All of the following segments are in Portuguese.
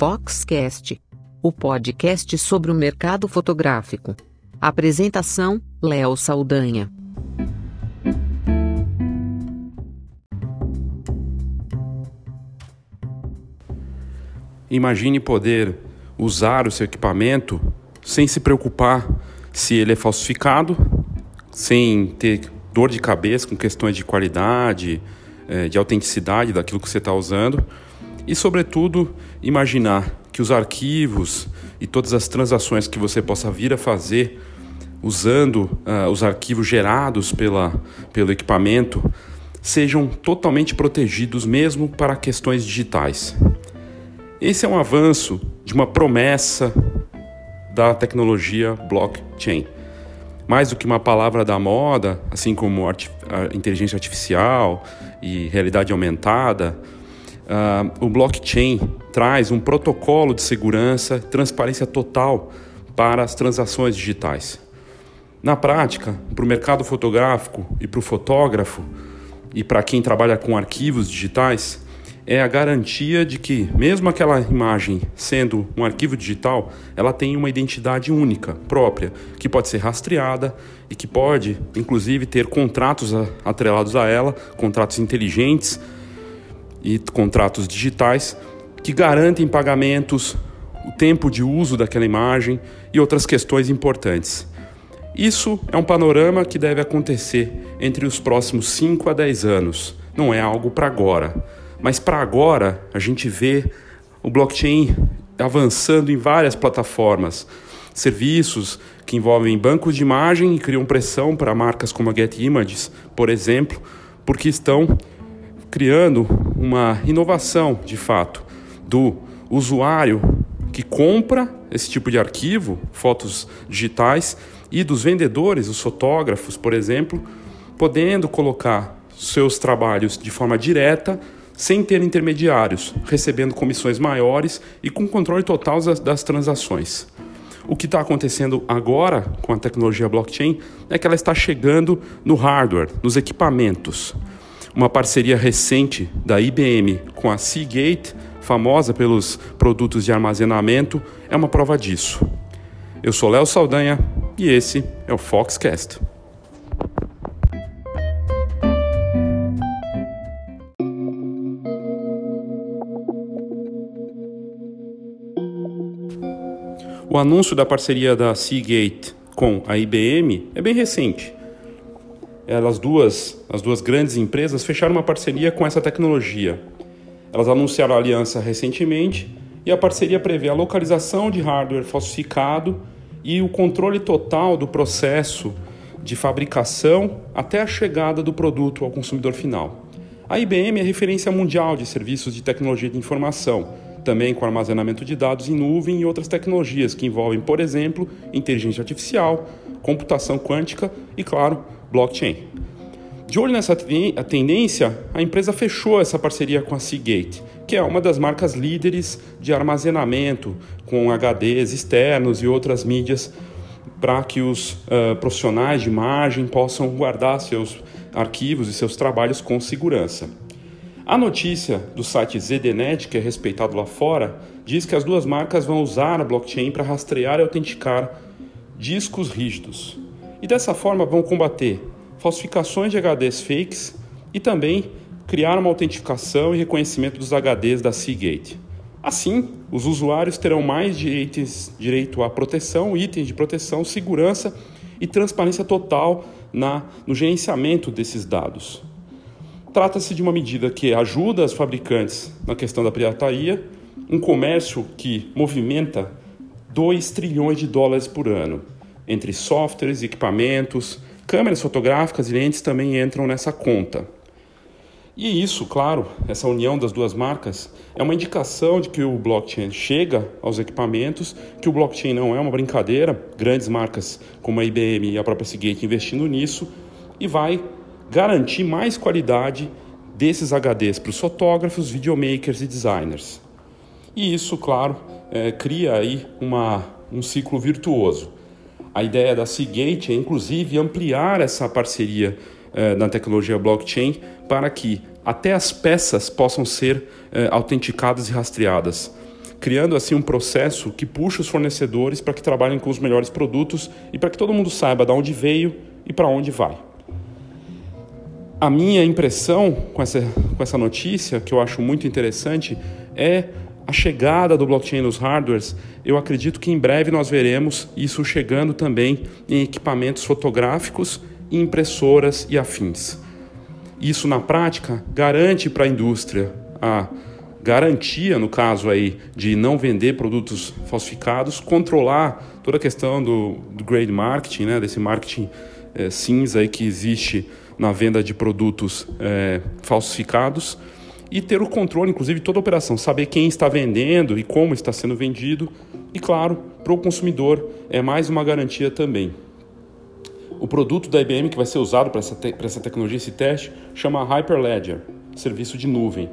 Foxcast, o podcast sobre o mercado fotográfico. Apresentação: Léo Saldanha. Imagine poder usar o seu equipamento sem se preocupar se ele é falsificado, sem ter dor de cabeça com questões de qualidade, eh, de autenticidade daquilo que você está usando e, sobretudo, imaginar que os arquivos e todas as transações que você possa vir a fazer usando uh, os arquivos gerados pela, pelo equipamento sejam totalmente protegidos mesmo para questões digitais. Esse é um avanço de uma promessa da tecnologia blockchain. Mais do que uma palavra da moda, assim como arti inteligência artificial e realidade aumentada, uh, o blockchain traz um protocolo de segurança, transparência total para as transações digitais. Na prática, para o mercado fotográfico e para o fotógrafo e para quem trabalha com arquivos digitais, é a garantia de que, mesmo aquela imagem sendo um arquivo digital, ela tem uma identidade única, própria, que pode ser rastreada e que pode, inclusive, ter contratos atrelados a ela, contratos inteligentes e contratos digitais que garantem pagamentos, o tempo de uso daquela imagem e outras questões importantes. Isso é um panorama que deve acontecer entre os próximos 5 a 10 anos, não é algo para agora. Mas para agora, a gente vê o blockchain avançando em várias plataformas, serviços que envolvem bancos de imagem e criam pressão para marcas como a Get Images, por exemplo, porque estão criando uma inovação de fato do usuário que compra esse tipo de arquivo, fotos digitais, e dos vendedores, os fotógrafos, por exemplo, podendo colocar seus trabalhos de forma direta sem ter intermediários, recebendo comissões maiores e com controle total das, das transações. O que está acontecendo agora com a tecnologia blockchain é que ela está chegando no hardware, nos equipamentos. Uma parceria recente da IBM com a Seagate, famosa pelos produtos de armazenamento, é uma prova disso. Eu sou Léo Saldanha e esse é o Foxcast. O anúncio da parceria da Seagate com a IBM é bem recente. Elas duas, as duas grandes empresas fecharam uma parceria com essa tecnologia. Elas anunciaram a aliança recentemente e a parceria prevê a localização de hardware falsificado e o controle total do processo de fabricação até a chegada do produto ao consumidor final. A IBM é referência mundial de serviços de tecnologia de informação também com armazenamento de dados em nuvem e outras tecnologias que envolvem, por exemplo, inteligência artificial, computação quântica e, claro, blockchain. De olho nessa tendência, a empresa fechou essa parceria com a Seagate, que é uma das marcas líderes de armazenamento com HDs externos e outras mídias para que os uh, profissionais de imagem possam guardar seus arquivos e seus trabalhos com segurança. A notícia do site ZDNet, que é respeitado lá fora, diz que as duas marcas vão usar a blockchain para rastrear e autenticar discos rígidos. E dessa forma vão combater falsificações de HDs fakes e também criar uma autenticação e reconhecimento dos HDs da Seagate. Assim, os usuários terão mais direitos, direito à proteção, itens de proteção, segurança e transparência total na, no gerenciamento desses dados. Trata-se de uma medida que ajuda as fabricantes na questão da pirataria, um comércio que movimenta 2 trilhões de dólares por ano. Entre softwares, equipamentos, câmeras fotográficas e lentes também entram nessa conta. E isso, claro, essa união das duas marcas é uma indicação de que o blockchain chega aos equipamentos, que o blockchain não é uma brincadeira, grandes marcas como a IBM e a própria Seagate investindo nisso, e vai garantir mais qualidade desses HDs para os fotógrafos, videomakers e designers. E isso, claro, é, cria aí uma, um ciclo virtuoso. A ideia da Seagate é, inclusive, ampliar essa parceria é, na tecnologia blockchain para que até as peças possam ser é, autenticadas e rastreadas. criando assim um processo que puxa os fornecedores para que trabalhem com os melhores produtos e para que todo mundo saiba de onde veio e para onde vai. A minha impressão com essa, com essa notícia, que eu acho muito interessante, é a chegada do blockchain nos hardwares. Eu acredito que em breve nós veremos isso chegando também em equipamentos fotográficos, impressoras e afins. Isso na prática garante para a indústria a garantia, no caso aí, de não vender produtos falsificados, controlar toda a questão do, do grade marketing, né, desse marketing é, cinza aí que existe na venda de produtos é, falsificados e ter o controle, inclusive, de toda a operação, saber quem está vendendo e como está sendo vendido. E, claro, para o consumidor é mais uma garantia também. O produto da IBM que vai ser usado para essa, essa tecnologia, esse teste, chama Hyperledger, serviço de nuvem.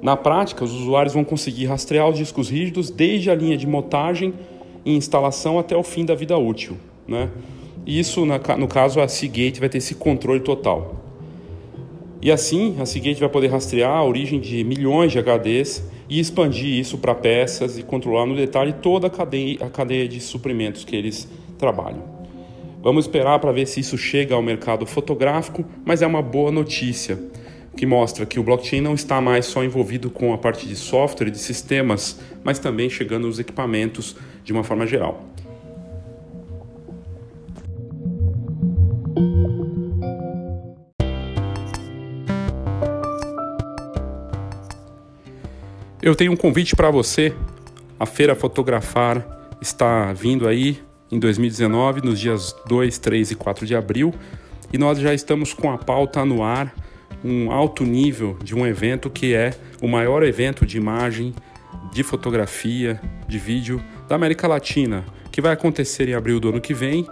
Na prática, os usuários vão conseguir rastrear os discos rígidos desde a linha de montagem e instalação até o fim da vida útil. Né? Isso, no caso, a Seagate vai ter esse controle total. E assim, a Seagate vai poder rastrear a origem de milhões de HDs e expandir isso para peças e controlar no detalhe toda a cadeia, a cadeia de suprimentos que eles trabalham. Vamos esperar para ver se isso chega ao mercado fotográfico, mas é uma boa notícia que mostra que o blockchain não está mais só envolvido com a parte de software e de sistemas, mas também chegando nos equipamentos de uma forma geral. Eu tenho um convite para você. A Feira Fotografar está vindo aí em 2019, nos dias 2, 3 e 4 de abril, e nós já estamos com a pauta no ar, um alto nível de um evento que é o maior evento de imagem, de fotografia, de vídeo da América Latina, que vai acontecer em abril do ano que vem.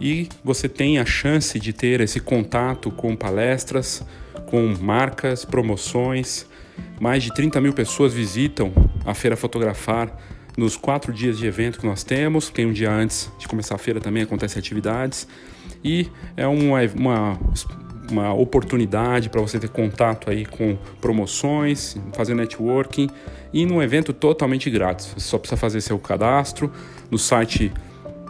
E você tem a chance de ter esse contato com palestras, com marcas, promoções, mais de 30 mil pessoas visitam a Feira Fotografar nos quatro dias de evento que nós temos. Tem um dia antes de começar a feira também, acontecem atividades. E é uma, uma, uma oportunidade para você ter contato aí com promoções, fazer networking e num evento totalmente grátis. Você só precisa fazer seu cadastro no site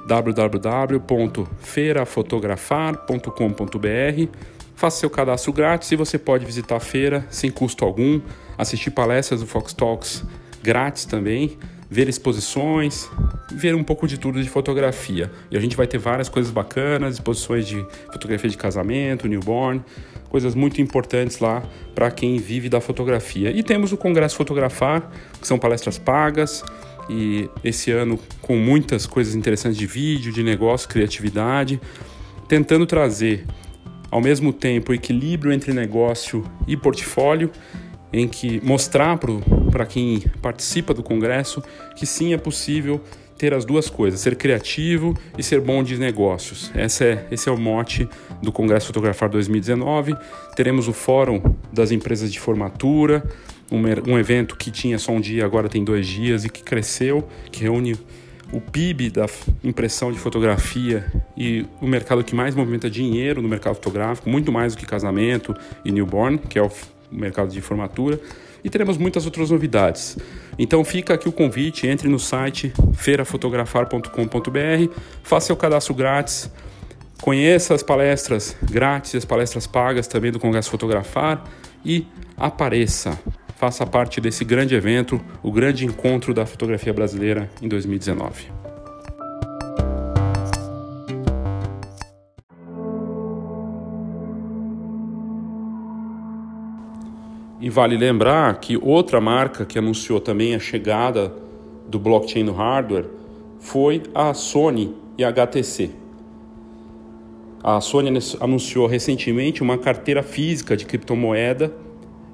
www.feirafotografar.com.br Faça seu cadastro grátis e você pode visitar a feira sem custo algum, assistir palestras do Fox Talks grátis também, ver exposições, ver um pouco de tudo de fotografia. E a gente vai ter várias coisas bacanas, exposições de fotografia de casamento, newborn, coisas muito importantes lá para quem vive da fotografia. E temos o Congresso Fotografar, que são palestras pagas, e esse ano com muitas coisas interessantes de vídeo, de negócio, criatividade, tentando trazer ao mesmo tempo equilíbrio entre negócio e portfólio, em que mostrar para quem participa do congresso que sim é possível ter as duas coisas, ser criativo e ser bom de negócios. Esse é, esse é o mote do Congresso Fotografar 2019. Teremos o Fórum das Empresas de Formatura, um, um evento que tinha só um dia, agora tem dois dias e que cresceu, que reúne o PIB da impressão de fotografia e o mercado que mais movimenta dinheiro no mercado fotográfico, muito mais do que casamento e newborn, que é o mercado de formatura. E teremos muitas outras novidades. Então fica aqui o convite, entre no site feirafotografar.com.br, faça seu cadastro grátis, conheça as palestras grátis, as palestras pagas também do Congresso Fotografar e apareça faça parte desse grande evento, o grande encontro da fotografia brasileira em 2019. E vale lembrar que outra marca que anunciou também a chegada do blockchain no hardware foi a Sony e a HTC. A Sony anunciou recentemente uma carteira física de criptomoeda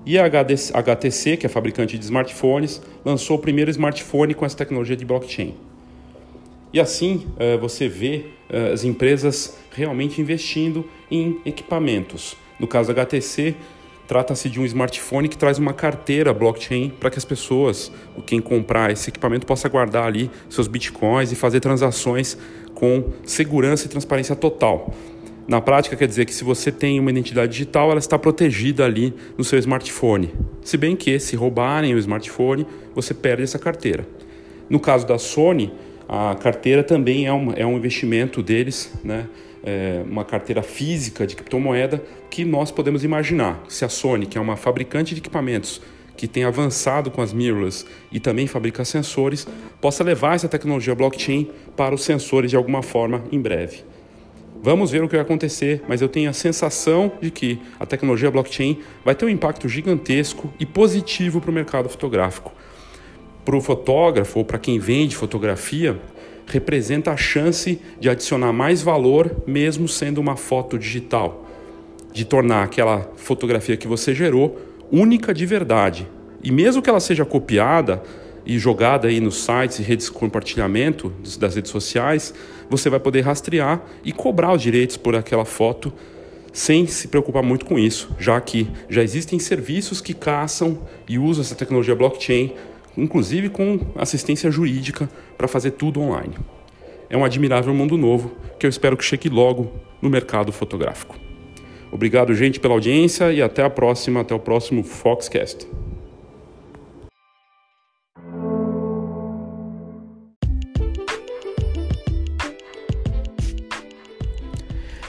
e a HTC, que é fabricante de smartphones, lançou o primeiro smartphone com essa tecnologia de blockchain. E assim eh, você vê eh, as empresas realmente investindo em equipamentos. No caso da HTC, trata-se de um smartphone que traz uma carteira blockchain para que as pessoas, quem comprar esse equipamento, possa guardar ali seus bitcoins e fazer transações com segurança e transparência total. Na prática, quer dizer que se você tem uma identidade digital, ela está protegida ali no seu smartphone. Se bem que, se roubarem o smartphone, você perde essa carteira. No caso da Sony, a carteira também é um, é um investimento deles, né? É uma carteira física de criptomoeda que nós podemos imaginar. Se a Sony, que é uma fabricante de equipamentos que tem avançado com as mirrorless e também fabrica sensores, possa levar essa tecnologia blockchain para os sensores de alguma forma em breve. Vamos ver o que vai acontecer, mas eu tenho a sensação de que a tecnologia blockchain vai ter um impacto gigantesco e positivo para o mercado fotográfico. Para o fotógrafo ou para quem vende fotografia, representa a chance de adicionar mais valor, mesmo sendo uma foto digital, de tornar aquela fotografia que você gerou única de verdade. E mesmo que ela seja copiada, e jogada aí nos sites e redes de compartilhamento das redes sociais, você vai poder rastrear e cobrar os direitos por aquela foto sem se preocupar muito com isso, já que já existem serviços que caçam e usam essa tecnologia blockchain, inclusive com assistência jurídica para fazer tudo online. É um admirável mundo novo que eu espero que chegue logo no mercado fotográfico. Obrigado, gente, pela audiência e até a próxima, até o próximo Foxcast.